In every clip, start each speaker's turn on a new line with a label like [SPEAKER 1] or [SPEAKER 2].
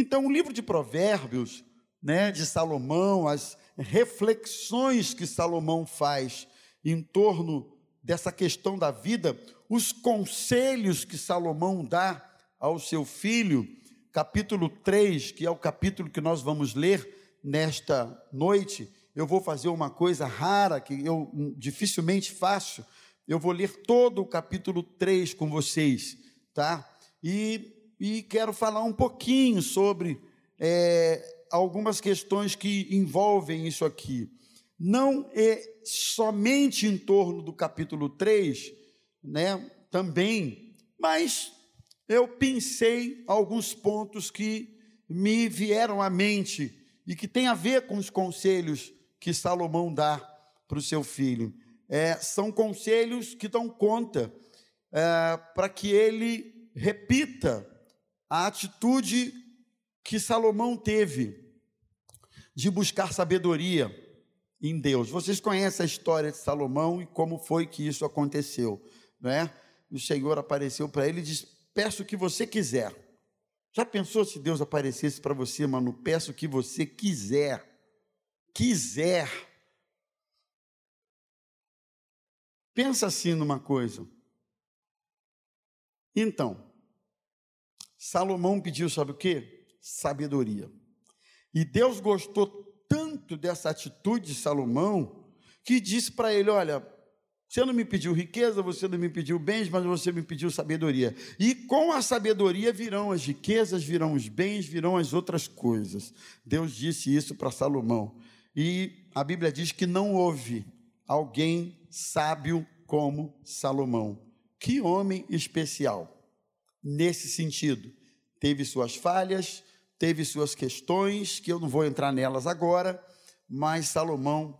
[SPEAKER 1] Então, o livro de Provérbios, né, de Salomão, as reflexões que Salomão faz em torno dessa questão da vida, os conselhos que Salomão dá ao seu filho, capítulo 3, que é o capítulo que nós vamos ler nesta noite, eu vou fazer uma coisa rara que eu dificilmente faço. Eu vou ler todo o capítulo 3 com vocês, tá? E, e quero falar um pouquinho sobre é, algumas questões que envolvem isso aqui. Não é somente em torno do capítulo 3, né? Também, mas eu pensei alguns pontos que me vieram à mente e que tem a ver com os conselhos que Salomão dá para o seu filho. É, são conselhos que dão conta é, para que ele repita a atitude que Salomão teve de buscar sabedoria em Deus. Vocês conhecem a história de Salomão e como foi que isso aconteceu, não é? O Senhor apareceu para ele e disse: Peço o que você quiser. Já pensou se Deus aparecesse para você, mano? Peço o que você quiser quiser. Pensa assim numa coisa. Então, Salomão pediu, sabe o que? Sabedoria. E Deus gostou tanto dessa atitude de Salomão que disse para ele: Olha, você não me pediu riqueza, você não me pediu bens, mas você me pediu sabedoria. E com a sabedoria virão as riquezas, virão os bens, virão as outras coisas. Deus disse isso para Salomão. E a Bíblia diz que não houve alguém sábio como Salomão. Que homem especial nesse sentido. Teve suas falhas, teve suas questões, que eu não vou entrar nelas agora, mas Salomão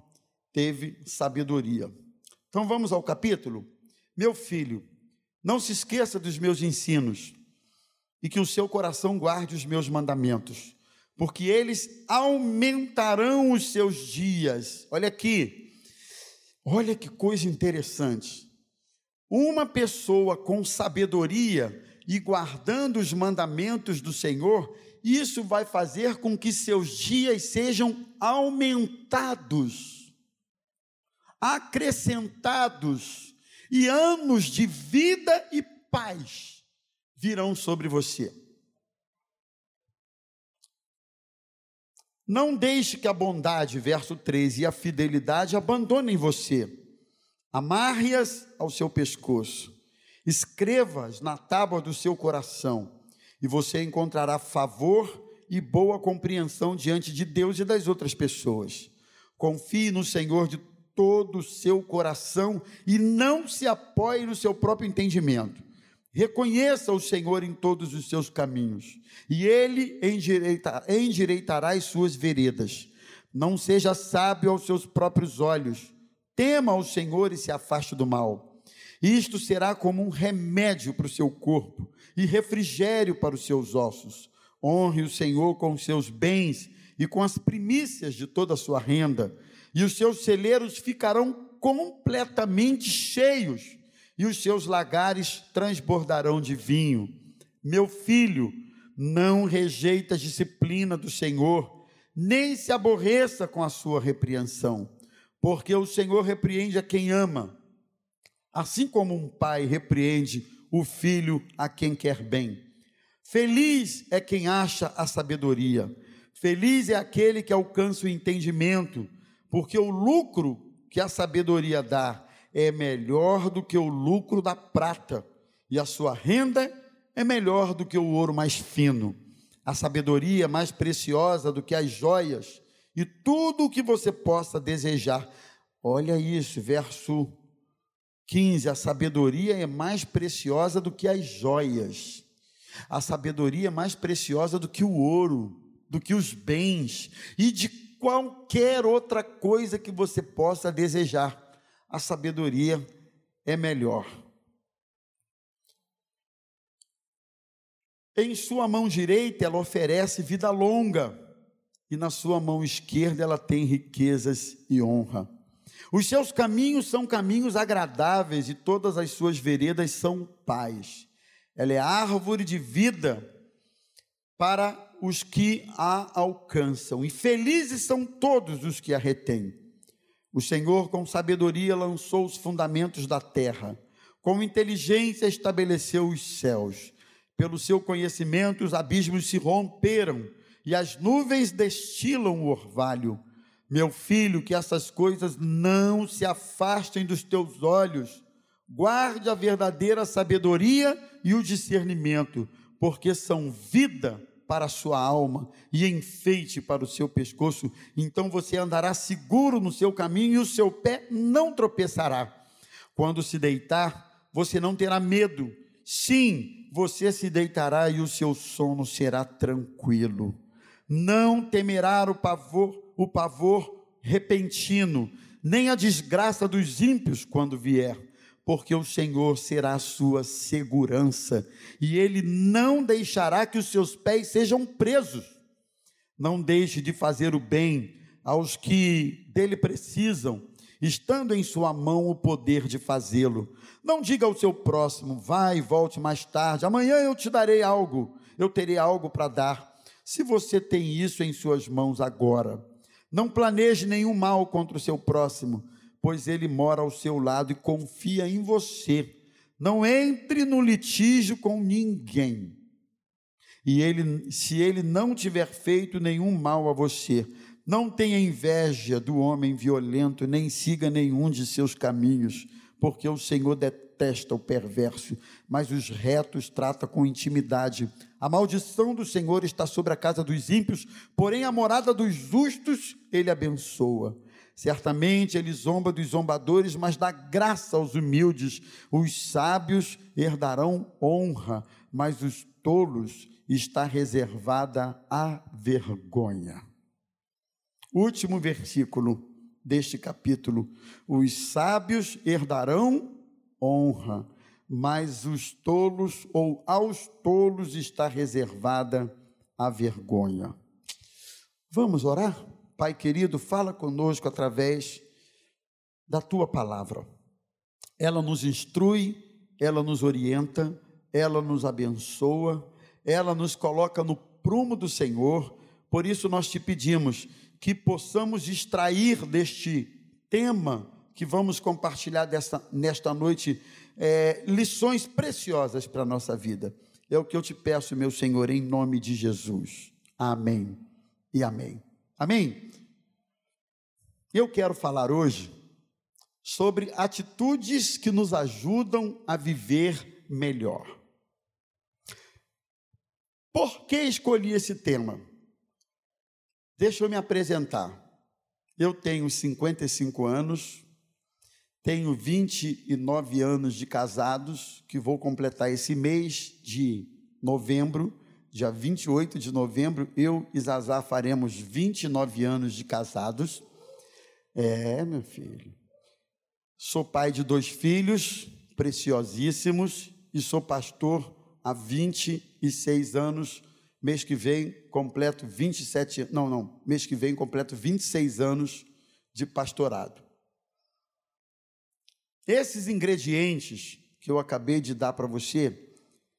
[SPEAKER 1] teve sabedoria. Então vamos ao capítulo. Meu filho, não se esqueça dos meus ensinos e que o seu coração guarde os meus mandamentos porque eles aumentarão os seus dias. Olha aqui, olha que coisa interessante. Uma pessoa com sabedoria e guardando os mandamentos do Senhor, isso vai fazer com que seus dias sejam aumentados, acrescentados, e anos de vida e paz virão sobre você. Não deixe que a bondade, verso 13, e a fidelidade abandonem você. Amarre-as ao seu pescoço. Escreva-as na tábua do seu coração, e você encontrará favor e boa compreensão diante de Deus e das outras pessoas. Confie no Senhor de todo o seu coração e não se apoie no seu próprio entendimento. Reconheça o Senhor em todos os seus caminhos, e Ele endireita, endireitará as suas veredas. Não seja sábio aos seus próprios olhos. Tema o Senhor e se afaste do mal. Isto será como um remédio para o seu corpo e refrigério para os seus ossos. Honre o Senhor com os seus bens e com as primícias de toda a sua renda, e os seus celeiros ficarão completamente cheios e os seus lagares transbordarão de vinho. Meu filho, não rejeita a disciplina do Senhor, nem se aborreça com a sua repreensão, porque o Senhor repreende a quem ama, assim como um pai repreende o filho a quem quer bem. Feliz é quem acha a sabedoria, feliz é aquele que alcança o entendimento, porque o lucro que a sabedoria dá é melhor do que o lucro da prata, e a sua renda é melhor do que o ouro mais fino. A sabedoria é mais preciosa do que as joias, e tudo o que você possa desejar. Olha isso, verso 15: a sabedoria é mais preciosa do que as joias, a sabedoria é mais preciosa do que o ouro, do que os bens e de qualquer outra coisa que você possa desejar a sabedoria é melhor. Em sua mão direita ela oferece vida longa, e na sua mão esquerda ela tem riquezas e honra. Os seus caminhos são caminhos agradáveis e todas as suas veredas são paz. Ela é árvore de vida para os que a alcançam, e felizes são todos os que a retêm. O Senhor, com sabedoria, lançou os fundamentos da terra, com inteligência estabeleceu os céus. Pelo seu conhecimento, os abismos se romperam e as nuvens destilam o orvalho. Meu filho, que essas coisas não se afastem dos teus olhos. Guarde a verdadeira sabedoria e o discernimento, porque são vida para a sua alma e enfeite para o seu pescoço. Então você andará seguro no seu caminho e o seu pé não tropeçará. Quando se deitar, você não terá medo. Sim, você se deitará e o seu sono será tranquilo. Não temerá o pavor, o pavor repentino, nem a desgraça dos ímpios quando vier porque o Senhor será a sua segurança, e Ele não deixará que os seus pés sejam presos. Não deixe de fazer o bem aos que dele precisam, estando em sua mão o poder de fazê-lo. Não diga ao seu próximo, vai e volte mais tarde, amanhã eu te darei algo, eu terei algo para dar. Se você tem isso em suas mãos agora, não planeje nenhum mal contra o seu próximo, pois ele mora ao seu lado e confia em você. Não entre no litígio com ninguém. E ele, se ele não tiver feito nenhum mal a você, não tenha inveja do homem violento, nem siga nenhum de seus caminhos, porque o Senhor detesta o perverso, mas os retos trata com intimidade. A maldição do Senhor está sobre a casa dos ímpios, porém a morada dos justos ele abençoa. Certamente ele zomba dos zombadores, mas dá graça aos humildes. Os sábios herdarão honra, mas os tolos está reservada a vergonha. Último versículo deste capítulo: Os sábios herdarão honra, mas os tolos ou aos tolos está reservada a vergonha. Vamos orar? Pai querido, fala conosco através da tua palavra. Ela nos instrui, ela nos orienta, ela nos abençoa, ela nos coloca no prumo do Senhor. Por isso nós te pedimos que possamos extrair deste tema que vamos compartilhar desta, nesta noite é, lições preciosas para a nossa vida. É o que eu te peço, meu Senhor, em nome de Jesus. Amém e amém. Amém? Eu quero falar hoje sobre atitudes que nos ajudam a viver melhor. Por que escolhi esse tema? Deixa eu me apresentar. Eu tenho 55 anos, tenho 29 anos de casados, que vou completar esse mês de novembro, dia 28 de novembro, eu e Zazá faremos 29 anos de casados. É, meu filho. Sou pai de dois filhos preciosíssimos e sou pastor há 26 anos. Mês que vem completo 27, não, não, mês que vem completo 26 anos de pastorado. Esses ingredientes que eu acabei de dar para você,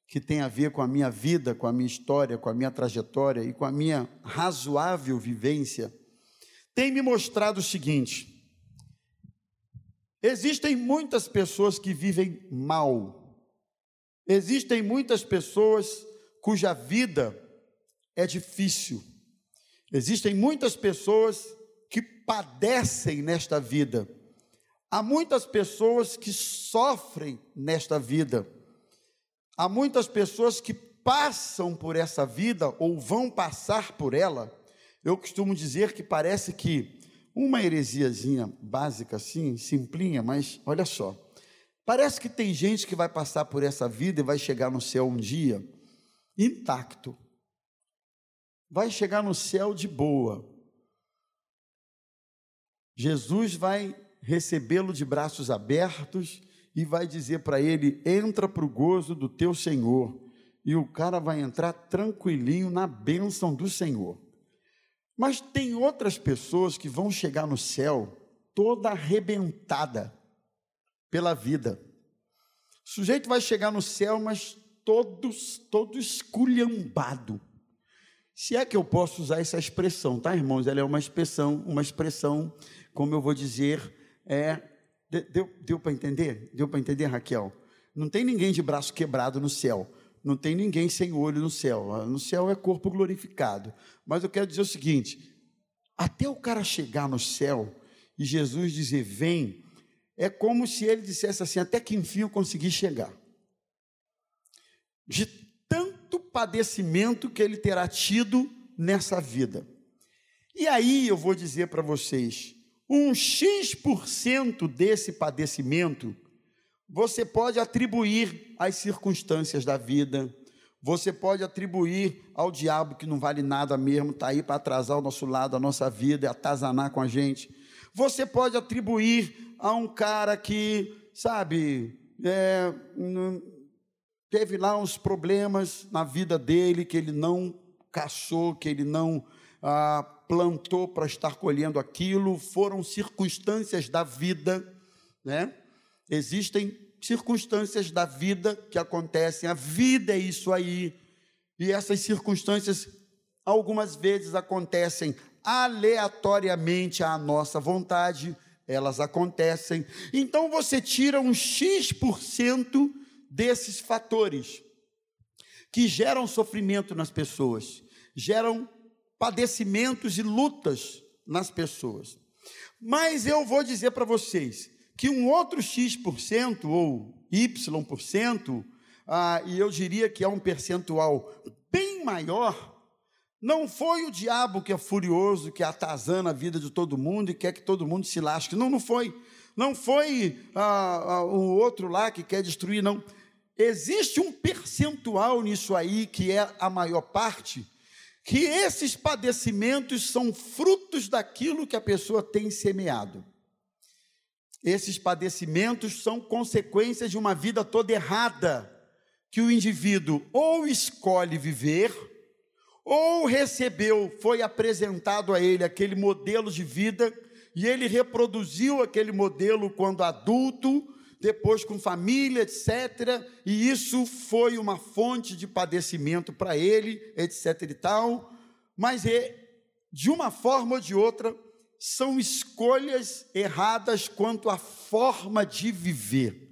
[SPEAKER 1] que tem a ver com a minha vida, com a minha história, com a minha trajetória e com a minha razoável vivência, tem me mostrado o seguinte: existem muitas pessoas que vivem mal, existem muitas pessoas cuja vida é difícil, existem muitas pessoas que padecem nesta vida, há muitas pessoas que sofrem nesta vida Há muitas pessoas que passam por essa vida ou vão passar por ela. Eu costumo dizer que parece que uma heresiazinha básica assim, simplinha, mas olha só. Parece que tem gente que vai passar por essa vida e vai chegar no céu um dia intacto. Vai chegar no céu de boa. Jesus vai recebê-lo de braços abertos e vai dizer para ele: entra para o gozo do teu Senhor. E o cara vai entrar tranquilinho na bênção do Senhor. Mas tem outras pessoas que vão chegar no céu toda arrebentada pela vida. O sujeito vai chegar no céu, mas todos, todo esculhambado. Se é que eu posso usar essa expressão, tá, irmãos? Ela é uma expressão, uma expressão, como eu vou dizer, é. Deu, deu para entender? Deu para entender, Raquel? Não tem ninguém de braço quebrado no céu. Não tem ninguém sem olho no céu. No céu é corpo glorificado. Mas eu quero dizer o seguinte: até o cara chegar no céu e Jesus dizer vem, é como se ele dissesse assim: até que enfim eu consegui chegar. De tanto padecimento que ele terá tido nessa vida. E aí eu vou dizer para vocês: um X% desse padecimento você pode atribuir às circunstâncias da vida, você pode atribuir ao diabo que não vale nada mesmo, está aí para atrasar o nosso lado, a nossa vida, atazanar com a gente. Você pode atribuir a um cara que, sabe, é, teve lá uns problemas na vida dele que ele não caçou, que ele não ah, plantou para estar colhendo aquilo, foram circunstâncias da vida, né? Existem circunstâncias da vida que acontecem, a vida é isso aí, e essas circunstâncias algumas vezes acontecem aleatoriamente à nossa vontade, elas acontecem. Então você tira um X% desses fatores que geram sofrimento nas pessoas, geram padecimentos e lutas nas pessoas. Mas eu vou dizer para vocês, que um outro X% ou Y%, ah, e eu diria que é um percentual bem maior, não foi o diabo que é furioso, que atazana a vida de todo mundo e quer que todo mundo se lasque. Não, não foi. Não foi ah, ah, o outro lá que quer destruir, não. Existe um percentual nisso aí, que é a maior parte, que esses padecimentos são frutos daquilo que a pessoa tem semeado. Esses padecimentos são consequências de uma vida toda errada que o indivíduo ou escolhe viver, ou recebeu, foi apresentado a ele aquele modelo de vida, e ele reproduziu aquele modelo quando adulto, depois com família, etc. E isso foi uma fonte de padecimento para ele, etc. e tal. Mas é, de uma forma ou de outra, são escolhas erradas quanto à forma de viver.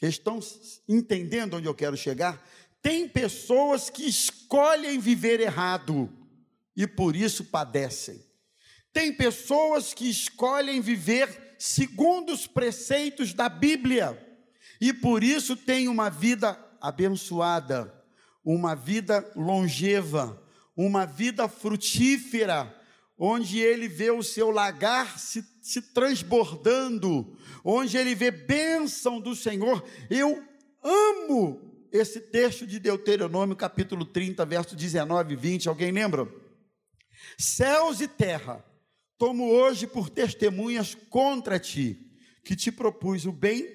[SPEAKER 1] Estão entendendo onde eu quero chegar? Tem pessoas que escolhem viver errado e por isso padecem. Tem pessoas que escolhem viver segundo os preceitos da Bíblia e por isso têm uma vida abençoada, uma vida longeva, uma vida frutífera, onde ele vê o seu lagar se, se transbordando, onde ele vê bênção do Senhor. Eu amo esse texto de Deuteronômio, capítulo 30, verso 19 e 20. Alguém lembra? Céus e terra, tomo hoje por testemunhas contra ti, que te propus o bem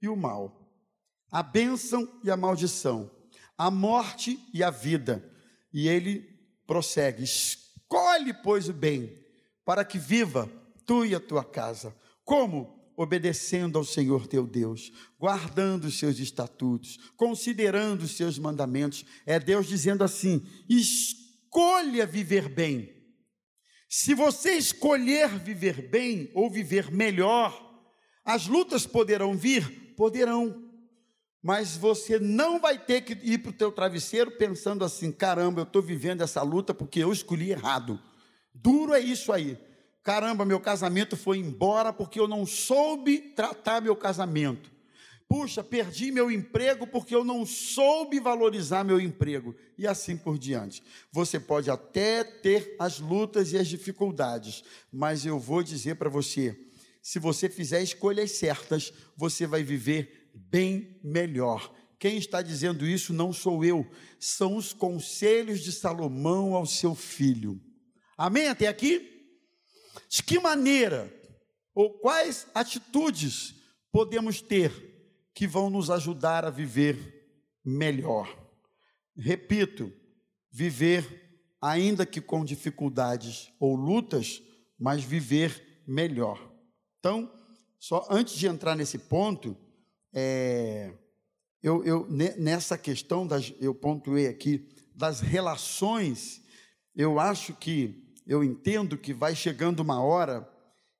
[SPEAKER 1] e o mal, a bênção e a maldição, a morte e a vida. E ele prossegue: Escolhe, pois, o bem, para que viva tu e a tua casa. Como? Obedecendo ao Senhor teu Deus, guardando os seus estatutos, considerando os seus mandamentos. É Deus dizendo assim: escolha viver bem. Se você escolher viver bem ou viver melhor, as lutas poderão vir? Poderão mas você não vai ter que ir para o teu travesseiro pensando assim, caramba, eu estou vivendo essa luta porque eu escolhi errado. Duro é isso aí. Caramba, meu casamento foi embora porque eu não soube tratar meu casamento. Puxa, perdi meu emprego porque eu não soube valorizar meu emprego. E assim por diante. Você pode até ter as lutas e as dificuldades, mas eu vou dizer para você: se você fizer escolhas certas, você vai viver bem melhor. Quem está dizendo isso não sou eu, são os conselhos de Salomão ao seu filho. Amém até aqui? De que maneira ou quais atitudes podemos ter que vão nos ajudar a viver melhor? Repito, viver ainda que com dificuldades ou lutas, mas viver melhor. Então, só antes de entrar nesse ponto, é, eu, eu, nessa questão, das, eu pontuei aqui, das relações eu acho que, eu entendo que vai chegando uma hora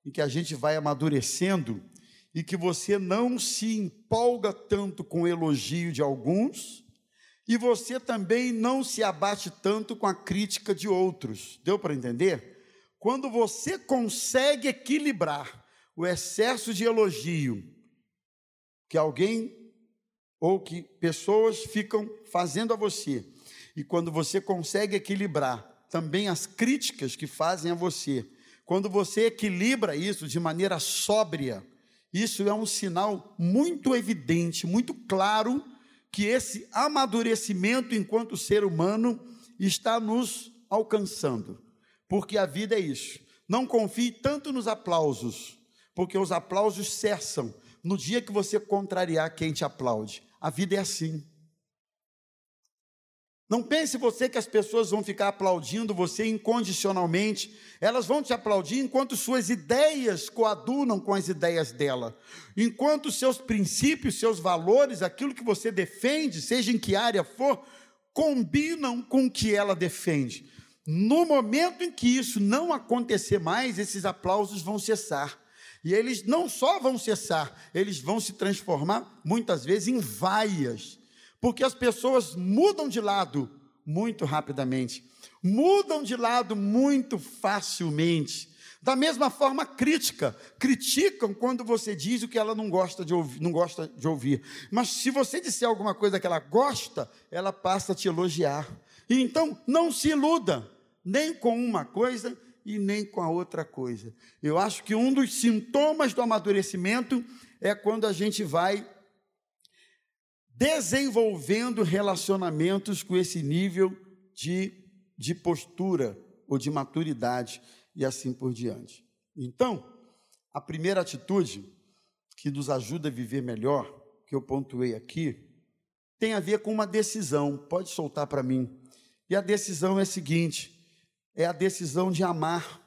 [SPEAKER 1] em que a gente vai amadurecendo e que você não se empolga tanto com o elogio de alguns e você também não se abate tanto com a crítica de outros. Deu para entender? Quando você consegue equilibrar o excesso de elogio que alguém ou que pessoas ficam fazendo a você, e quando você consegue equilibrar também as críticas que fazem a você, quando você equilibra isso de maneira sóbria, isso é um sinal muito evidente, muito claro que esse amadurecimento enquanto ser humano está nos alcançando. Porque a vida é isso. Não confie tanto nos aplausos, porque os aplausos cessam no dia que você contrariar quem te aplaude. A vida é assim. Não pense você que as pessoas vão ficar aplaudindo você incondicionalmente. Elas vão te aplaudir enquanto suas ideias coadunam com as ideias dela. Enquanto seus princípios, seus valores, aquilo que você defende, seja em que área for, combinam com o que ela defende. No momento em que isso não acontecer mais, esses aplausos vão cessar. E eles não só vão cessar, eles vão se transformar muitas vezes em vaias porque as pessoas mudam de lado muito rapidamente, mudam de lado muito facilmente. Da mesma forma, crítica, criticam quando você diz o que ela não gosta de ouvir, não gosta de ouvir. Mas se você disser alguma coisa que ela gosta, ela passa a te elogiar. E então, não se iluda, nem com uma coisa e nem com a outra coisa. Eu acho que um dos sintomas do amadurecimento é quando a gente vai desenvolvendo relacionamentos com esse nível de, de postura ou de maturidade e assim por diante. Então, a primeira atitude que nos ajuda a viver melhor, que eu pontuei aqui, tem a ver com uma decisão. Pode soltar para mim. E a decisão é a seguinte: é a decisão de amar,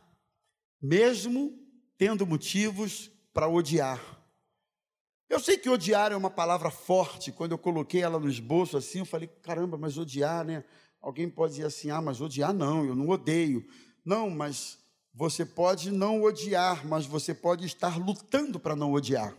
[SPEAKER 1] mesmo tendo motivos para odiar. Eu sei que odiar é uma palavra forte. Quando eu coloquei ela no esboço assim, eu falei, caramba, mas odiar, né? Alguém pode dizer assim, ah, mas odiar não, eu não odeio. Não, mas você pode não odiar, mas você pode estar lutando para não odiar.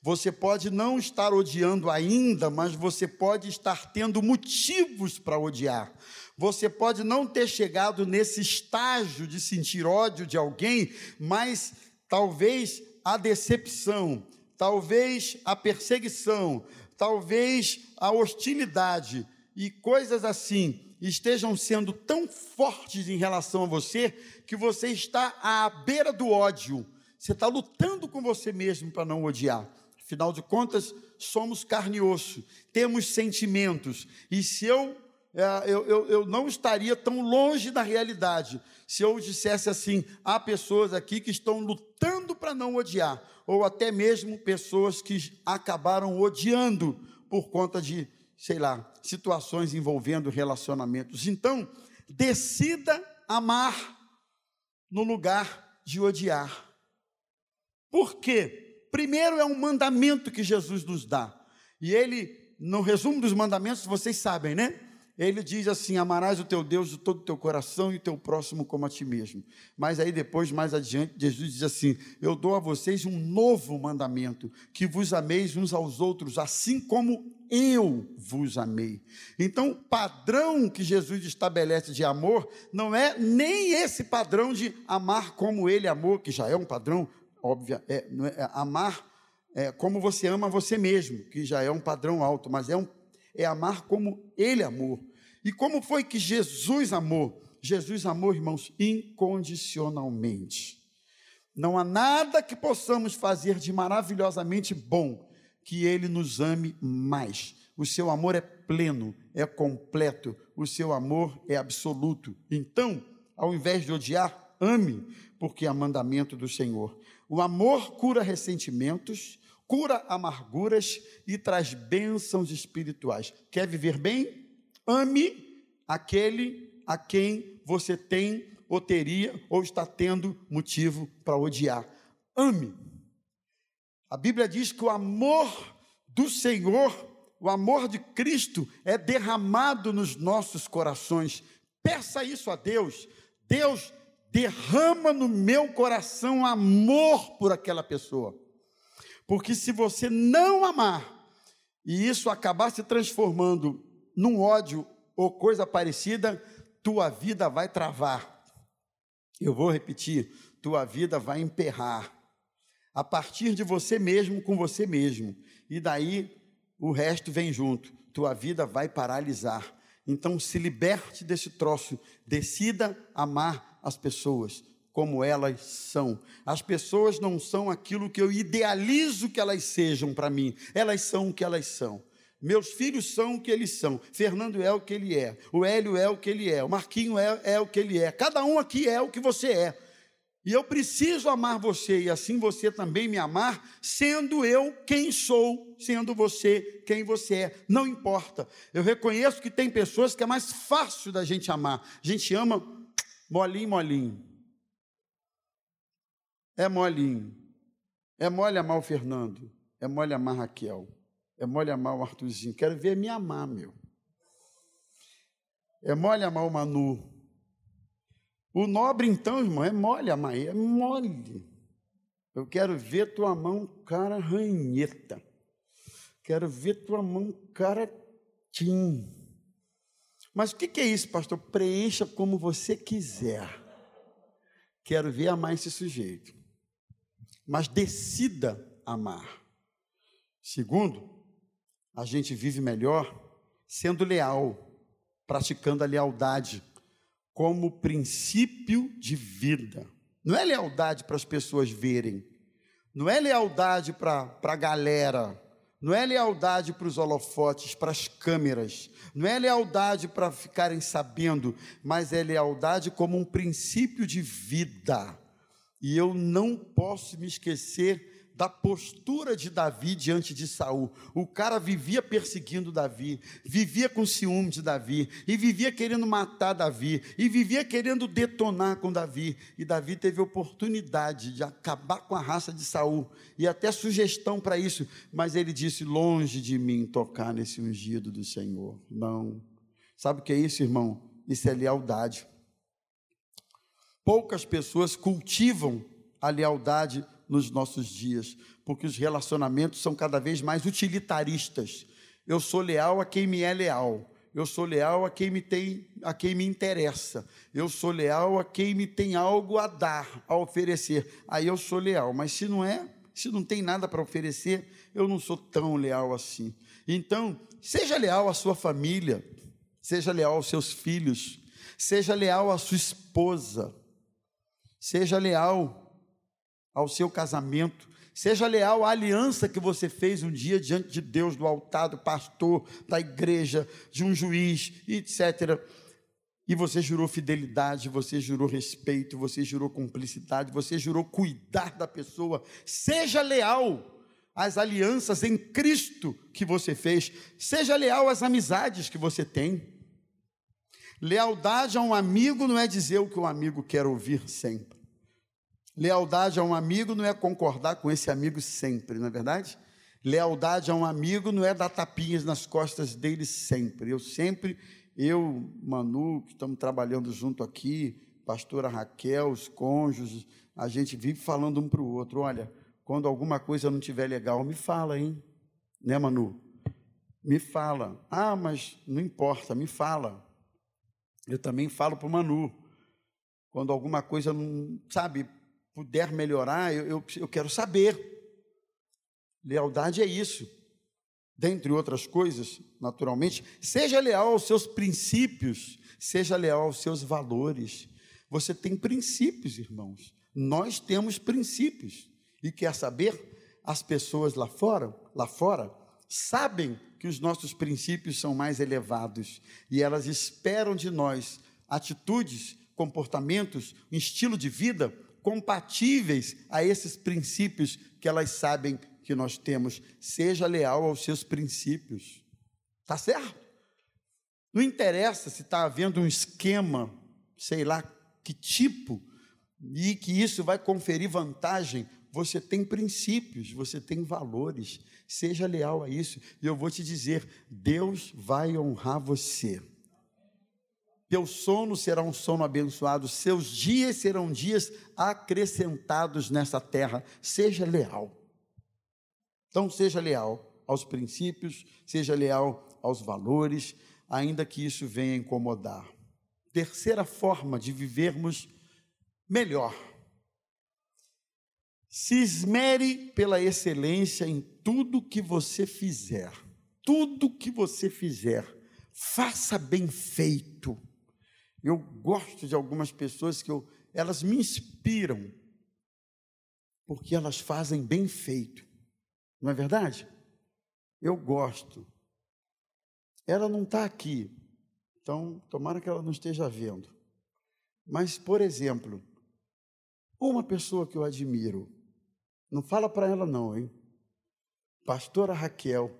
[SPEAKER 1] Você pode não estar odiando ainda, mas você pode estar tendo motivos para odiar. Você pode não ter chegado nesse estágio de sentir ódio de alguém, mas talvez a decepção, talvez a perseguição, talvez a hostilidade e coisas assim estejam sendo tão fortes em relação a você que você está à beira do ódio. Você está lutando com você mesmo para não odiar. Afinal de contas, somos carne e osso, temos sentimentos. E se eu, eu, eu, eu não estaria tão longe da realidade se eu dissesse assim: há pessoas aqui que estão lutando para não odiar ou até mesmo pessoas que acabaram odiando por conta de, sei lá, situações envolvendo relacionamentos. Então, decida amar no lugar de odiar. Por quê? Primeiro é um mandamento que Jesus nos dá. E ele, no resumo dos mandamentos, vocês sabem, né? Ele diz assim: Amarás o teu Deus de todo o teu coração e o teu próximo como a ti mesmo. Mas aí depois, mais adiante, Jesus diz assim: Eu dou a vocês um novo mandamento, que vos ameis uns aos outros, assim como eu vos amei. Então, o padrão que Jesus estabelece de amor não é nem esse padrão de amar como ele amou, que já é um padrão, óbvio, é, é, é amar é, como você ama você mesmo, que já é um padrão alto, mas é um é amar como Ele amou. E como foi que Jesus amou? Jesus amou, irmãos, incondicionalmente. Não há nada que possamos fazer de maravilhosamente bom que Ele nos ame mais. O seu amor é pleno, é completo, o seu amor é absoluto. Então, ao invés de odiar, ame, porque é mandamento do Senhor. O amor cura ressentimentos, cura amarguras e traz bênçãos espirituais. Quer viver bem? Ame aquele a quem você tem ou teria ou está tendo motivo para odiar. Ame. A Bíblia diz que o amor do Senhor, o amor de Cristo é derramado nos nossos corações Peça isso a Deus. Deus derrama no meu coração amor por aquela pessoa. Porque se você não amar, e isso acabar se transformando num ódio ou coisa parecida, tua vida vai travar. Eu vou repetir, tua vida vai emperrar. A partir de você mesmo com você mesmo. E daí o resto vem junto. Tua vida vai paralisar. Então se liberte desse troço. Decida amar as pessoas como elas são. As pessoas não são aquilo que eu idealizo que elas sejam para mim. Elas são o que elas são. Meus filhos são o que eles são. Fernando é o que ele é. O Hélio é o que ele é. O Marquinho é, é o que ele é. Cada um aqui é o que você é. E eu preciso amar você e assim você também me amar, sendo eu quem sou, sendo você quem você é. Não importa. Eu reconheço que tem pessoas que é mais fácil da gente amar. A gente ama molinho, molinho. É molinho. É mole amar o Fernando. É mole amar Raquel. É mole amar o Arthurzinho. Quero ver me amar, meu. É mole amar o Manu. O nobre, então, irmão, é mole amar, é mole. Eu quero ver tua mão, cara ranheta. Quero ver tua mão, cara tim. Mas o que é isso, pastor? Preencha como você quiser. Quero ver amar esse sujeito. Mas decida amar. Segundo, a gente vive melhor sendo leal, praticando a lealdade como princípio de vida. Não é lealdade para as pessoas verem, não é lealdade para a galera, não é lealdade para os holofotes, para as câmeras, não é lealdade para ficarem sabendo, mas é lealdade como um princípio de vida. E eu não posso me esquecer da postura de Davi diante de Saul. O cara vivia perseguindo Davi, vivia com ciúme de Davi, e vivia querendo matar Davi, e vivia querendo detonar com Davi. E Davi teve oportunidade de acabar com a raça de Saul, e até sugestão para isso, mas ele disse: longe de mim tocar nesse ungido do Senhor. Não. Sabe o que é isso, irmão? Isso é lealdade. Poucas pessoas cultivam a lealdade nos nossos dias, porque os relacionamentos são cada vez mais utilitaristas. Eu sou leal a quem me é leal. Eu sou leal a quem me tem, a quem me interessa. Eu sou leal a quem me tem algo a dar, a oferecer. Aí eu sou leal. Mas se não é, se não tem nada para oferecer, eu não sou tão leal assim. Então, seja leal à sua família, seja leal aos seus filhos, seja leal à sua esposa, seja leal ao seu casamento. Seja leal à aliança que você fez um dia diante de Deus, do altar, do pastor, da igreja, de um juiz, etc. E você jurou fidelidade, você jurou respeito, você jurou cumplicidade, você jurou cuidar da pessoa. Seja leal às alianças em Cristo que você fez. Seja leal às amizades que você tem. Lealdade a um amigo não é dizer o que o amigo quer ouvir sempre. Lealdade a um amigo não é concordar com esse amigo sempre, não é verdade? Lealdade a um amigo não é dar tapinhas nas costas dele sempre. Eu sempre, eu, Manu, que estamos trabalhando junto aqui, pastora Raquel, os cônjuges, a gente vive falando um para o outro. Olha, quando alguma coisa não estiver legal, me fala, hein? Né, Manu? Me fala. Ah, mas não importa, me fala. Eu também falo para o Manu. Quando alguma coisa não, sabe, puder melhorar, eu, eu, eu quero saber. Lealdade é isso. Dentre outras coisas, naturalmente, seja leal aos seus princípios, seja leal aos seus valores. Você tem princípios, irmãos. Nós temos princípios. E quer saber? As pessoas lá fora, lá fora, sabem que os nossos princípios são mais elevados e elas esperam de nós atitudes, comportamentos, um estilo de vida compatíveis a esses princípios que elas sabem que nós temos. Seja leal aos seus princípios. Tá certo? Não interessa se está havendo um esquema, sei lá que tipo, e que isso vai conferir vantagem. Você tem princípios, você tem valores. Seja leal a isso. E eu vou te dizer: Deus vai honrar você. Teu sono será um sono abençoado, seus dias serão dias acrescentados nessa terra. Seja leal. Então, seja leal aos princípios, seja leal aos valores, ainda que isso venha incomodar. Terceira forma de vivermos melhor. Se esmere pela excelência em tudo que você fizer. Tudo que você fizer, faça bem feito. Eu gosto de algumas pessoas que eu, elas me inspiram, porque elas fazem bem feito. Não é verdade? Eu gosto. Ela não está aqui, então tomara que ela não esteja vendo. Mas, por exemplo, uma pessoa que eu admiro, não fala para ela não, hein? Pastora Raquel.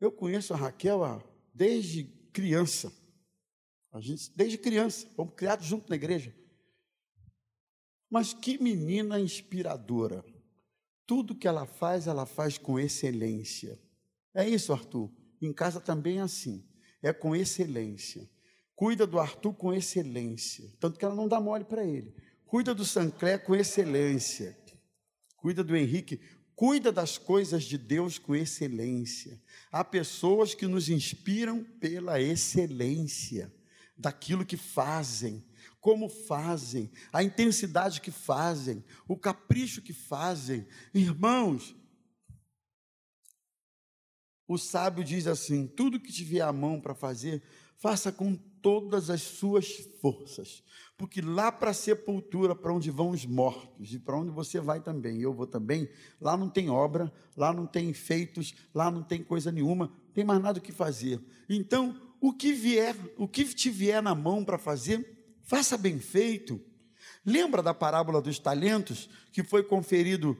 [SPEAKER 1] Eu conheço a Raquel desde criança. A gente, desde criança, fomos criados junto na igreja. Mas que menina inspiradora. Tudo que ela faz, ela faz com excelência. É isso, Arthur. Em casa também é assim. É com excelência. Cuida do Arthur com excelência. Tanto que ela não dá mole para ele. Cuida do Sanclé com excelência. Cuida do Henrique. Cuida das coisas de Deus com excelência. Há pessoas que nos inspiram pela excelência daquilo que fazem, como fazem, a intensidade que fazem, o capricho que fazem. Irmãos, o sábio diz assim: tudo que tiver à mão para fazer, faça com todas as suas forças, porque lá para a sepultura, para onde vão os mortos, e para onde você vai também, eu vou também, lá não tem obra, lá não tem feitos, lá não tem coisa nenhuma, tem mais nada o que fazer. Então, o que vier, o que te vier na mão para fazer, faça bem feito. Lembra da parábola dos talentos, que foi conferido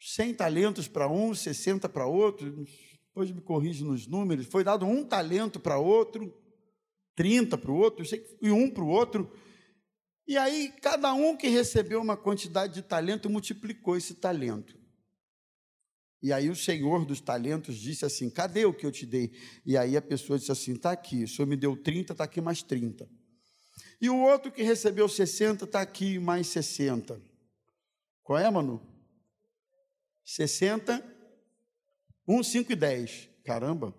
[SPEAKER 1] 100 talentos para um, 60 para outro, depois me corrige nos números, foi dado um talento para outro, 30 para o outro, e um para o outro. E aí, cada um que recebeu uma quantidade de talento multiplicou esse talento. E aí o Senhor dos talentos disse assim: Cadê o que eu te dei? E aí a pessoa disse assim: Está aqui, o Senhor me deu 30, está aqui mais 30. E o outro que recebeu 60, está aqui mais 60. Qual é, Manu? 60, 1, 5 e 10. Caramba!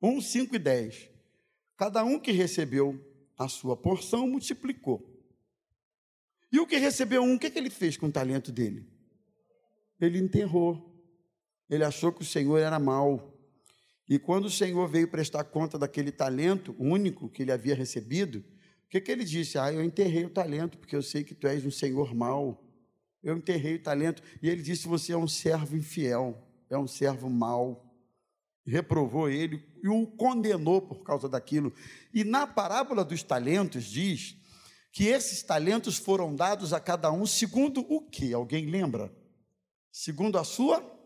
[SPEAKER 1] 1, 5 e 10. Cada um que recebeu a sua porção multiplicou. E o que recebeu um, o que, que ele fez com o talento dele? Ele enterrou. Ele achou que o Senhor era mau. E quando o Senhor veio prestar conta daquele talento único que ele havia recebido, o que, que ele disse? Ah, eu enterrei o talento, porque eu sei que tu és um Senhor mau. Eu enterrei o talento. E ele disse: Você é um servo infiel, é um servo mau. Reprovou ele e o condenou por causa daquilo. E na parábola dos talentos diz que esses talentos foram dados a cada um segundo o que? Alguém lembra? Segundo a sua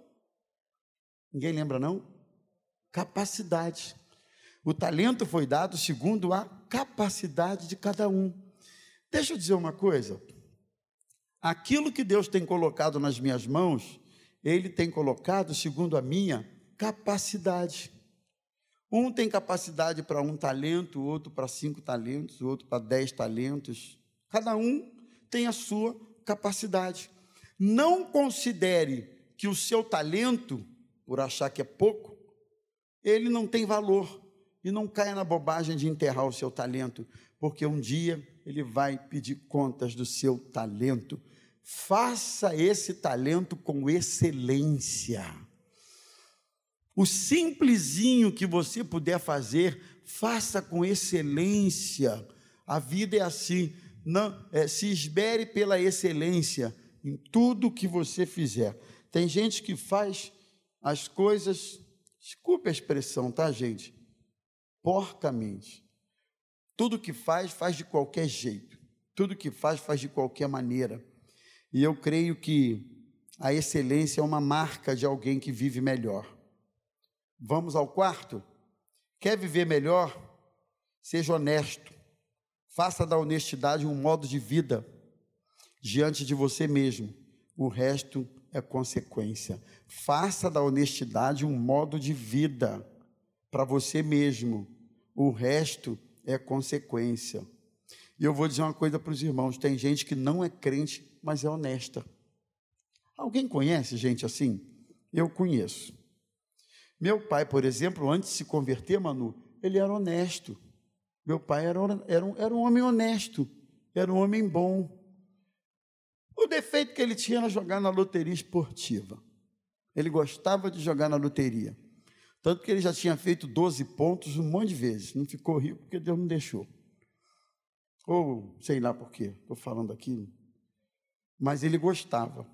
[SPEAKER 1] Ninguém lembra, não? Capacidade. O talento foi dado segundo a capacidade de cada um. Deixa eu dizer uma coisa. Aquilo que Deus tem colocado nas minhas mãos, Ele tem colocado segundo a minha capacidade. Um tem capacidade para um talento, outro para cinco talentos, outro para dez talentos. Cada um tem a sua capacidade. Não considere que o seu talento por achar que é pouco, ele não tem valor e não caia na bobagem de enterrar o seu talento, porque um dia ele vai pedir contas do seu talento. Faça esse talento com excelência. O simplesinho que você puder fazer, faça com excelência. A vida é assim. Não, é, se esbere pela excelência em tudo que você fizer. Tem gente que faz as coisas, desculpe a expressão, tá, gente? Porcamente. Tudo que faz, faz de qualquer jeito. Tudo que faz, faz de qualquer maneira. E eu creio que a excelência é uma marca de alguém que vive melhor. Vamos ao quarto? Quer viver melhor? Seja honesto. Faça da honestidade um modo de vida diante de você mesmo. O resto é consequência. Faça da honestidade um modo de vida para você mesmo. O resto é consequência. E eu vou dizer uma coisa para os irmãos: tem gente que não é crente, mas é honesta. Alguém conhece gente assim? Eu conheço. Meu pai, por exemplo, antes de se converter, Manu, ele era honesto. Meu pai era, era, um, era um homem honesto, era um homem bom. O defeito que ele tinha era jogar na loteria esportiva. Ele gostava de jogar na loteria. Tanto que ele já tinha feito 12 pontos um monte de vezes. Não ficou rico porque Deus não deixou. Ou sei lá por quê, estou falando aqui. Mas ele gostava.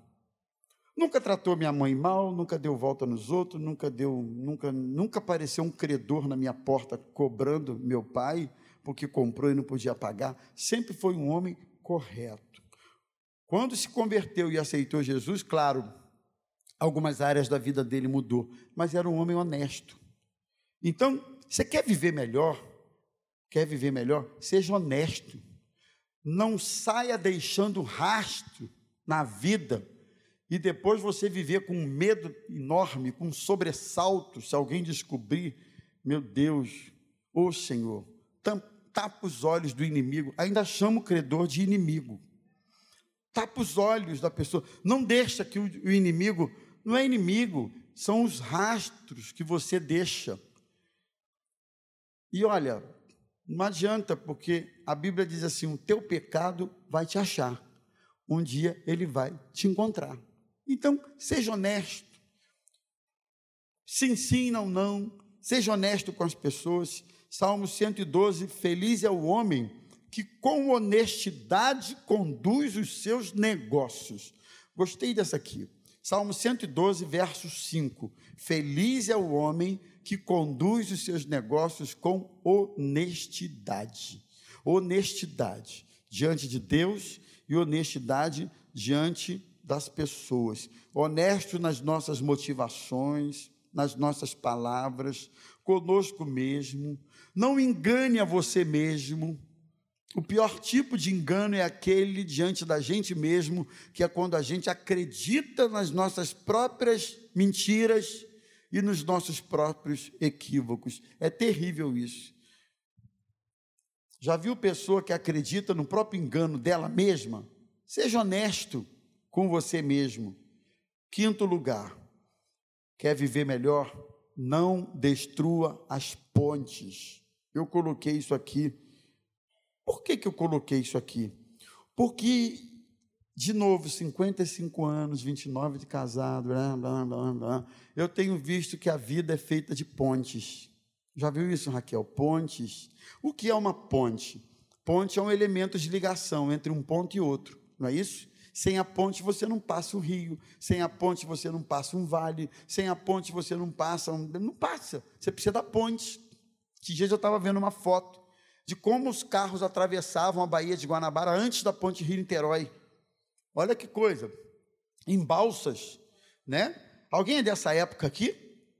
[SPEAKER 1] Nunca tratou minha mãe mal, nunca deu volta nos outros, nunca deu, nunca, nunca apareceu um credor na minha porta cobrando meu pai porque comprou e não podia pagar. Sempre foi um homem correto. Quando se converteu e aceitou Jesus, claro, algumas áreas da vida dele mudou, mas era um homem honesto. Então, você quer viver melhor? Quer viver melhor? Seja honesto. Não saia deixando rastro na vida e depois você viver com um medo enorme, com um sobressalto, se alguém descobrir, meu Deus, ô Senhor, tapa os olhos do inimigo, ainda chama o credor de inimigo. Tapa os olhos da pessoa, não deixa que o inimigo não é inimigo, são os rastros que você deixa. E olha, não adianta, porque a Bíblia diz assim: o teu pecado vai te achar, um dia ele vai te encontrar. Então, seja honesto. Sim, sim, não, não. Seja honesto com as pessoas. Salmo 112: Feliz é o homem que com honestidade conduz os seus negócios. Gostei dessa aqui. Salmo 112, verso 5. Feliz é o homem que conduz os seus negócios com honestidade. Honestidade diante de Deus e honestidade diante das pessoas. Honesto nas nossas motivações, nas nossas palavras, conosco mesmo. Não engane a você mesmo o pior tipo de engano é aquele diante da gente mesmo, que é quando a gente acredita nas nossas próprias mentiras e nos nossos próprios equívocos. É terrível isso. Já viu pessoa que acredita no próprio engano dela mesma? Seja honesto com você mesmo. Quinto lugar, quer viver melhor? Não destrua as pontes. Eu coloquei isso aqui por que, que eu coloquei isso aqui? Porque, de novo, 55 anos, 29 de casado, blá, blá, blá, blá, eu tenho visto que a vida é feita de pontes. Já viu isso, Raquel? Pontes. O que é uma ponte? Ponte é um elemento de ligação entre um ponto e outro, não é isso? Sem a ponte você não passa o rio, sem a ponte você não passa um vale, sem a ponte você não passa, um... não passa. Você precisa da ponte. Que dia eu estava vendo uma foto de como os carros atravessavam a Baía de Guanabara antes da ponte Rio-Niterói. Olha que coisa, em balsas, né? Alguém é dessa época aqui?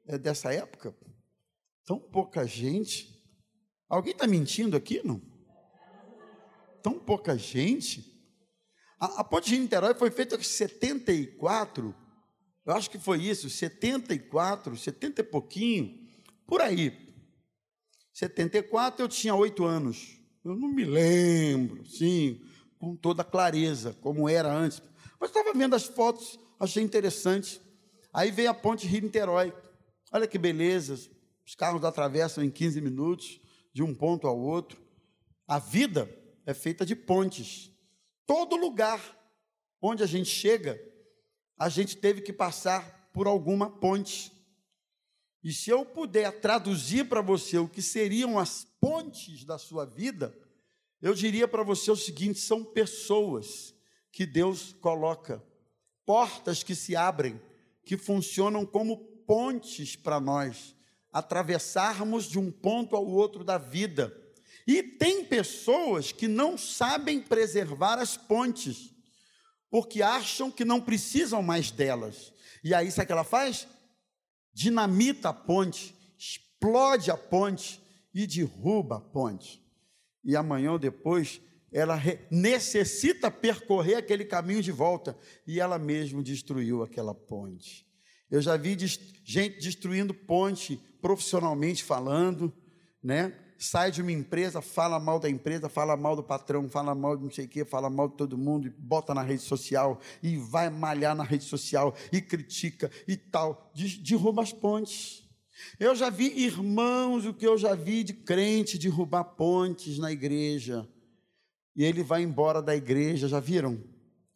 [SPEAKER 1] É dessa época? Tão pouca gente. Alguém está mentindo aqui, não? Tão pouca gente. A, a ponte Rio-Niterói foi feita em 74, eu acho que foi isso, 74, 70 e pouquinho, por aí. 74 eu tinha oito anos. Eu não me lembro, sim, com toda clareza, como era antes. Mas estava vendo as fotos, achei interessante. Aí veio a ponte Rio-Niterói. Olha que beleza, os carros atravessam em 15 minutos, de um ponto ao outro. A vida é feita de pontes. Todo lugar onde a gente chega, a gente teve que passar por alguma ponte. E se eu puder traduzir para você o que seriam as pontes da sua vida, eu diria para você o seguinte: são pessoas que Deus coloca, portas que se abrem, que funcionam como pontes para nós atravessarmos de um ponto ao outro da vida. E tem pessoas que não sabem preservar as pontes, porque acham que não precisam mais delas. E aí, sabe o que ela faz? Dinamita a ponte, explode a ponte e derruba a ponte. E amanhã ou depois ela necessita percorrer aquele caminho de volta e ela mesmo destruiu aquela ponte. Eu já vi gente destruindo ponte profissionalmente falando, né? Sai de uma empresa, fala mal da empresa, fala mal do patrão, fala mal de não sei o quê, fala mal de todo mundo, e bota na rede social, e vai malhar na rede social, e critica e tal, derruba as pontes. Eu já vi irmãos, o que eu já vi de crente derrubar pontes na igreja. E ele vai embora da igreja, já viram?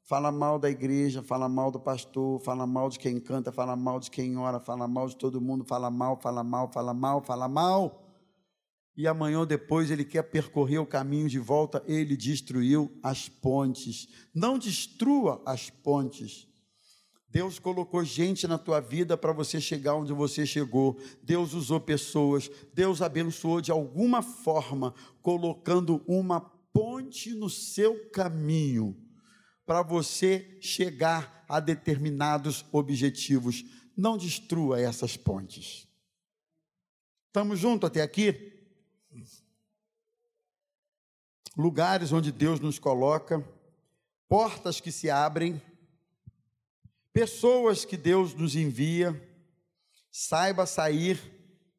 [SPEAKER 1] Fala mal da igreja, fala mal do pastor, fala mal de quem canta, fala mal de quem ora, fala mal de todo mundo, fala mal, fala mal, fala mal, fala mal. E amanhã ou depois ele quer percorrer o caminho de volta, ele destruiu as pontes. Não destrua as pontes. Deus colocou gente na tua vida para você chegar onde você chegou. Deus usou pessoas. Deus abençoou de alguma forma, colocando uma ponte no seu caminho para você chegar a determinados objetivos. Não destrua essas pontes. Estamos juntos até aqui? Lugares onde Deus nos coloca, portas que se abrem pessoas que Deus nos envia, saiba sair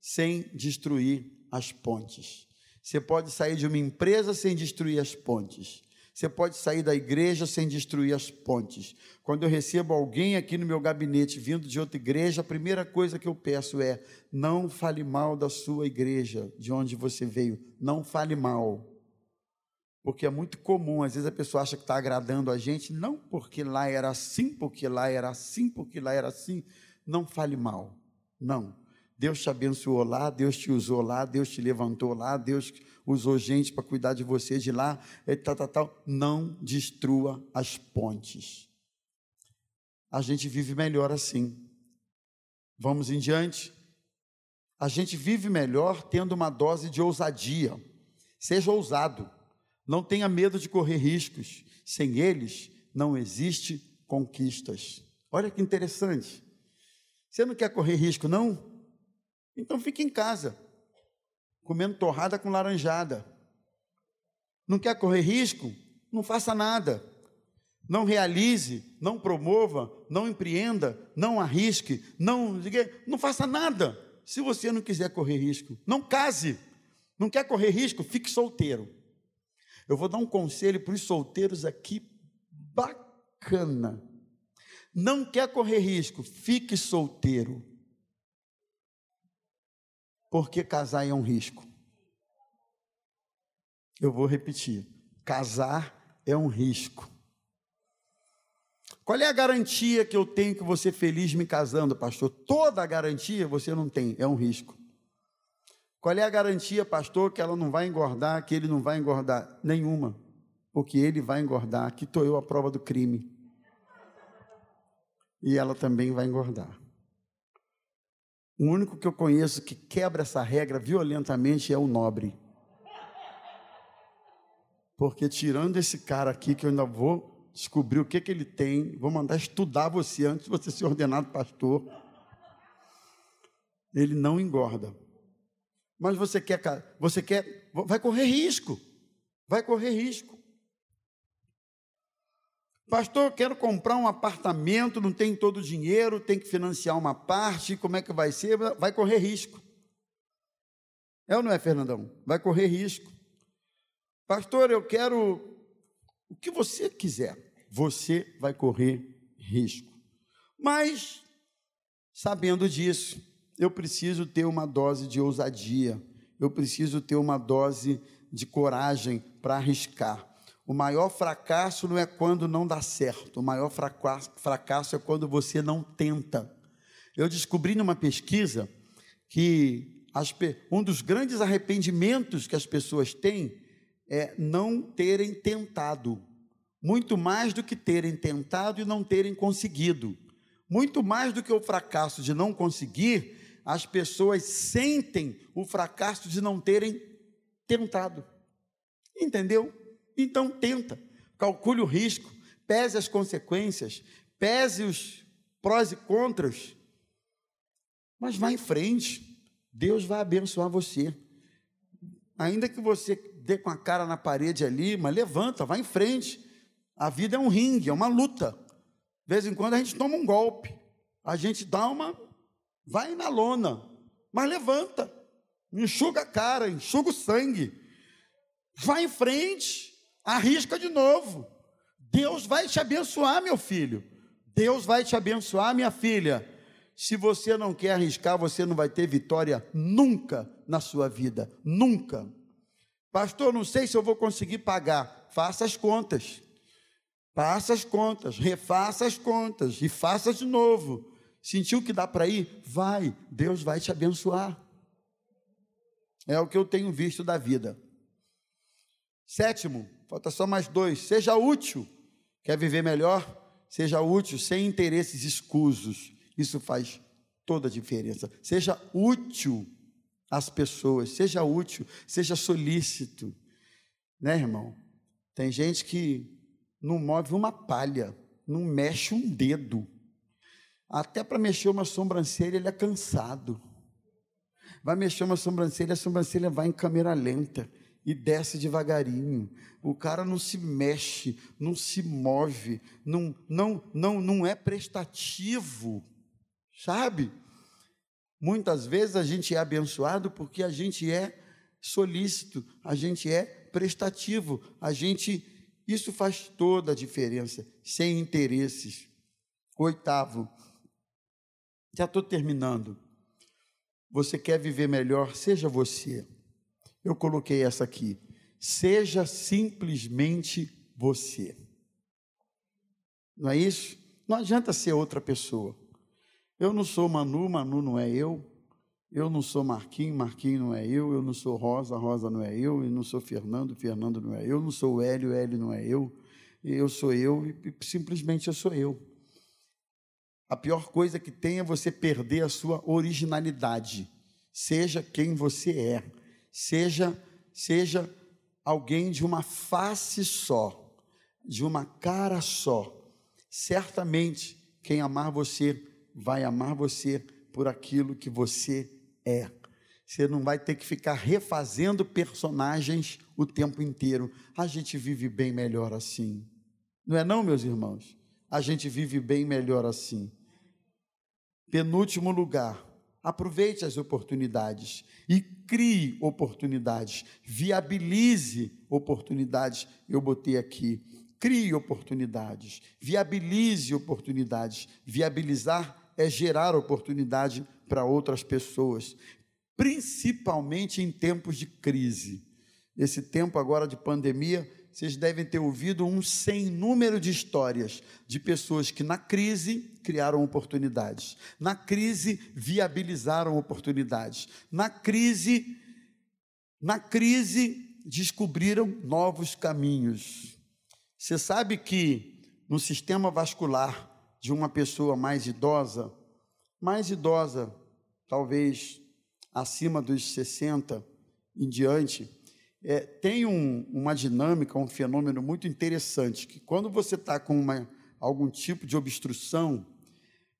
[SPEAKER 1] sem destruir as pontes. Você pode sair de uma empresa sem destruir as pontes. Você pode sair da igreja sem destruir as pontes. Quando eu recebo alguém aqui no meu gabinete vindo de outra igreja, a primeira coisa que eu peço é: não fale mal da sua igreja, de onde você veio. Não fale mal porque é muito comum, às vezes a pessoa acha que está agradando a gente, não porque lá era assim, porque lá era assim, porque lá era assim. Não fale mal, não. Deus te abençoou lá, Deus te usou lá, Deus te levantou lá, Deus usou gente para cuidar de você de lá, e tal, tal, tal. Não destrua as pontes. A gente vive melhor assim. Vamos em diante. A gente vive melhor tendo uma dose de ousadia. Seja ousado. Não tenha medo de correr riscos. Sem eles não existe conquistas. Olha que interessante. Você não quer correr risco, não? Então fique em casa, comendo torrada com laranjada. Não quer correr risco? Não faça nada. Não realize, não promova, não empreenda, não arrisque, não, não faça nada. Se você não quiser correr risco, não case. Não quer correr risco? Fique solteiro. Eu vou dar um conselho para os solteiros aqui bacana. Não quer correr risco? Fique solteiro. Porque casar é um risco. Eu vou repetir: casar é um risco. Qual é a garantia que eu tenho que você feliz me casando, pastor? Toda a garantia você não tem, é um risco. Qual é a garantia, pastor, que ela não vai engordar, que ele não vai engordar? Nenhuma. Porque ele vai engordar. Aqui estou eu a prova do crime. E ela também vai engordar. O único que eu conheço que quebra essa regra violentamente é o nobre. Porque tirando esse cara aqui, que eu ainda vou descobrir o que, que ele tem, vou mandar estudar você antes de você ser ordenado pastor. Ele não engorda. Mas você quer, você quer, vai correr risco. Vai correr risco. Pastor, quero comprar um apartamento, não tem todo o dinheiro, tem que financiar uma parte, como é que vai ser? Vai correr risco. É ou não é, Fernandão? Vai correr risco. Pastor, eu quero o que você quiser, você vai correr risco. Mas, sabendo disso, eu preciso ter uma dose de ousadia, eu preciso ter uma dose de coragem para arriscar. O maior fracasso não é quando não dá certo, o maior fracasso é quando você não tenta. Eu descobri numa pesquisa que as, um dos grandes arrependimentos que as pessoas têm é não terem tentado, muito mais do que terem tentado e não terem conseguido. Muito mais do que o fracasso de não conseguir, as pessoas sentem o fracasso de não terem tentado. Entendeu? Então tenta, calcule o risco, pese as consequências, pese os prós e contras, mas vá em frente. Deus vai abençoar você. Ainda que você dê com a cara na parede ali, mas levanta, vá em frente. A vida é um ringue, é uma luta. De vez em quando a gente toma um golpe, a gente dá uma vai na lona, mas levanta. enxuga a cara, enxuga o sangue, vai em frente, arrisca de novo. Deus vai te abençoar, meu filho. Deus vai te abençoar, minha filha. Se você não quer arriscar, você não vai ter vitória nunca na sua vida, nunca. Pastor, não sei se eu vou conseguir pagar. Faça as contas. Faça as contas, refaça as contas e faça de novo. Sentiu que dá para ir? Vai, Deus vai te abençoar. É o que eu tenho visto da vida. Sétimo, falta só mais dois. Seja útil. Quer viver melhor? Seja útil, sem interesses escusos. Isso faz toda a diferença. Seja útil às pessoas, seja útil, seja solícito. Né, irmão? Tem gente que não move uma palha, não mexe um dedo. Até para mexer uma sobrancelha ele é cansado. Vai mexer uma sobrancelha, a sobrancelha vai em câmera lenta e desce devagarinho. O cara não se mexe, não se move, não, não, não, não é prestativo, sabe? Muitas vezes a gente é abençoado porque a gente é solícito, a gente é prestativo, a gente isso faz toda a diferença, sem interesses. Oitavo, já estou terminando. Você quer viver melhor? Seja você. Eu coloquei essa aqui. Seja simplesmente você. Não é isso? Não adianta ser outra pessoa. Eu não sou Manu, Manu não é eu. Eu não sou Marquinhos, Marquinhos não é eu. Eu não sou Rosa, Rosa não é eu. Eu não sou Fernando, Fernando não é eu. Eu não sou Hélio, Hélio não é eu. Eu sou eu e simplesmente eu sou eu. A pior coisa que tem é você perder a sua originalidade. Seja quem você é seja seja alguém de uma face só, de uma cara só. Certamente quem amar você vai amar você por aquilo que você é. Você não vai ter que ficar refazendo personagens o tempo inteiro. A gente vive bem melhor assim. Não é não, meus irmãos? A gente vive bem melhor assim. Penúltimo lugar, Aproveite as oportunidades e crie oportunidades, viabilize oportunidades. Eu botei aqui, crie oportunidades, viabilize oportunidades. Viabilizar é gerar oportunidade para outras pessoas, principalmente em tempos de crise. Esse tempo agora de pandemia, vocês devem ter ouvido um sem número de histórias de pessoas que na crise criaram oportunidades, na crise viabilizaram oportunidades, na crise na crise descobriram novos caminhos. Você sabe que no sistema vascular de uma pessoa mais idosa, mais idosa, talvez acima dos 60 em diante, é, tem um, uma dinâmica, um fenômeno muito interessante, que quando você está com uma, algum tipo de obstrução,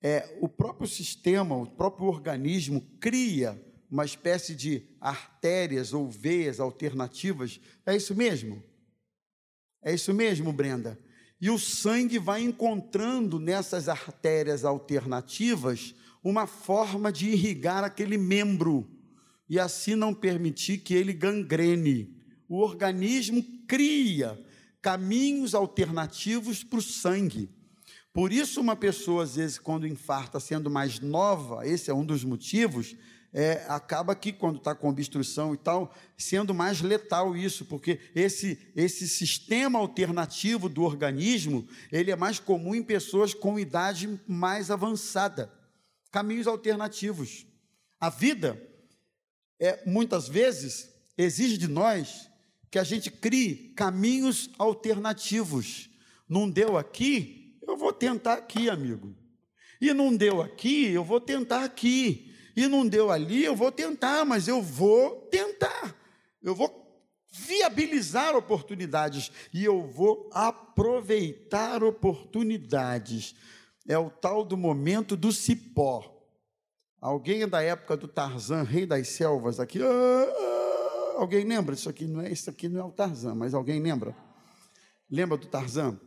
[SPEAKER 1] é, o próprio sistema, o próprio organismo cria uma espécie de artérias ou veias alternativas. É isso mesmo? É isso mesmo, Brenda? E o sangue vai encontrando nessas artérias alternativas uma forma de irrigar aquele membro e assim não permitir que ele gangrene o organismo cria caminhos alternativos para o sangue. Por isso, uma pessoa, às vezes, quando infarta, sendo mais nova, esse é um dos motivos, é, acaba que, quando está com obstrução e tal, sendo mais letal isso, porque esse, esse sistema alternativo do organismo, ele é mais comum em pessoas com idade mais avançada. Caminhos alternativos. A vida, é, muitas vezes, exige de nós que a gente crie caminhos alternativos. Não deu aqui, eu vou tentar aqui, amigo. E não deu aqui, eu vou tentar aqui. E não deu ali, eu vou tentar, mas eu vou tentar. Eu vou viabilizar oportunidades e eu vou aproveitar oportunidades. É o tal do momento do cipó. Alguém da época do Tarzan, rei das selvas, aqui. Ah, ah, alguém lembra disso aqui? Não é isso aqui, não é o Tarzan, mas alguém lembra? Lembra do Tarzan?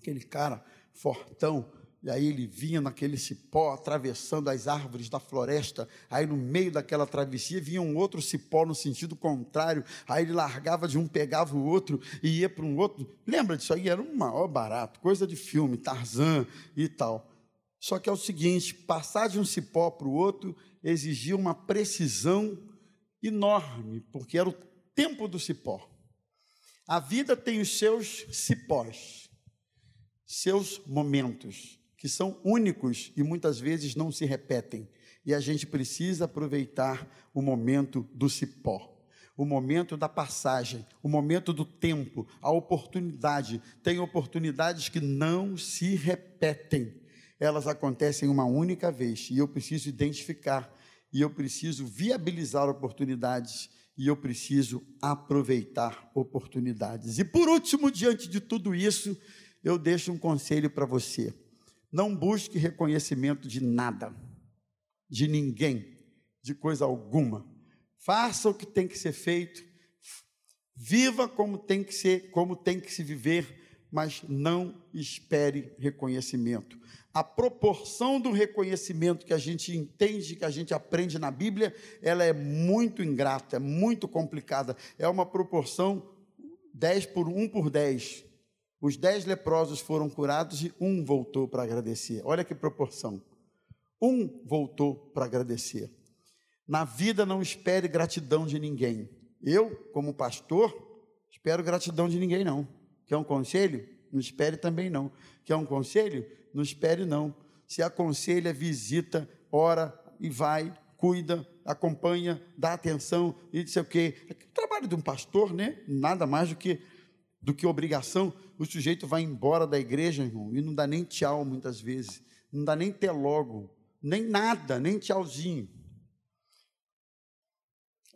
[SPEAKER 1] Aquele cara fortão, E aí ele vinha naquele cipó, atravessando as árvores da floresta. Aí no meio daquela travessia vinha um outro cipó no sentido contrário. Aí ele largava de um, pegava o outro e ia para um outro. Lembra disso aí? Era um maior barato, coisa de filme, Tarzan e tal. Só que é o seguinte: passar de um cipó para o outro exigia uma precisão enorme, porque era o tempo do cipó. A vida tem os seus cipós, seus momentos que são únicos e muitas vezes não se repetem. E a gente precisa aproveitar o momento do cipó, o momento da passagem, o momento do tempo, a oportunidade. Tem oportunidades que não se repetem, elas acontecem uma única vez e eu preciso identificar, e eu preciso viabilizar oportunidades, e eu preciso aproveitar oportunidades. E por último, diante de tudo isso, eu deixo um conselho para você não busque reconhecimento de nada, de ninguém, de coisa alguma. Faça o que tem que ser feito, viva como tem que ser, como tem que se viver, mas não espere reconhecimento. A proporção do reconhecimento que a gente entende, que a gente aprende na Bíblia, ela é muito ingrata, é muito complicada. É uma proporção 10 por 1 por 10. Os dez leprosos foram curados e um voltou para agradecer. Olha que proporção. Um voltou para agradecer. Na vida não espere gratidão de ninguém. Eu, como pastor, espero gratidão de ninguém não. Quer um conselho? Não espere também não. Quer um conselho? Não espere não. Se aconselha, visita, ora e vai, cuida, acompanha, dá atenção e não sei o quê. O trabalho de um pastor, né? Nada mais do que do que obrigação, o sujeito vai embora da igreja, irmão, e não dá nem tchau muitas vezes, não dá nem até logo, nem nada, nem tchauzinho.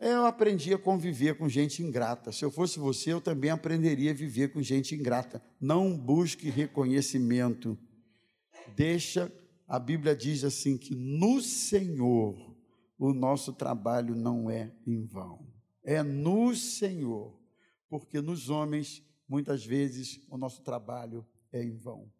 [SPEAKER 1] Eu aprendi a conviver com gente ingrata. Se eu fosse você, eu também aprenderia a viver com gente ingrata. Não busque reconhecimento. Deixa, a Bíblia diz assim que no Senhor o nosso trabalho não é em vão. É no Senhor, porque nos homens muitas vezes o nosso trabalho é em vão.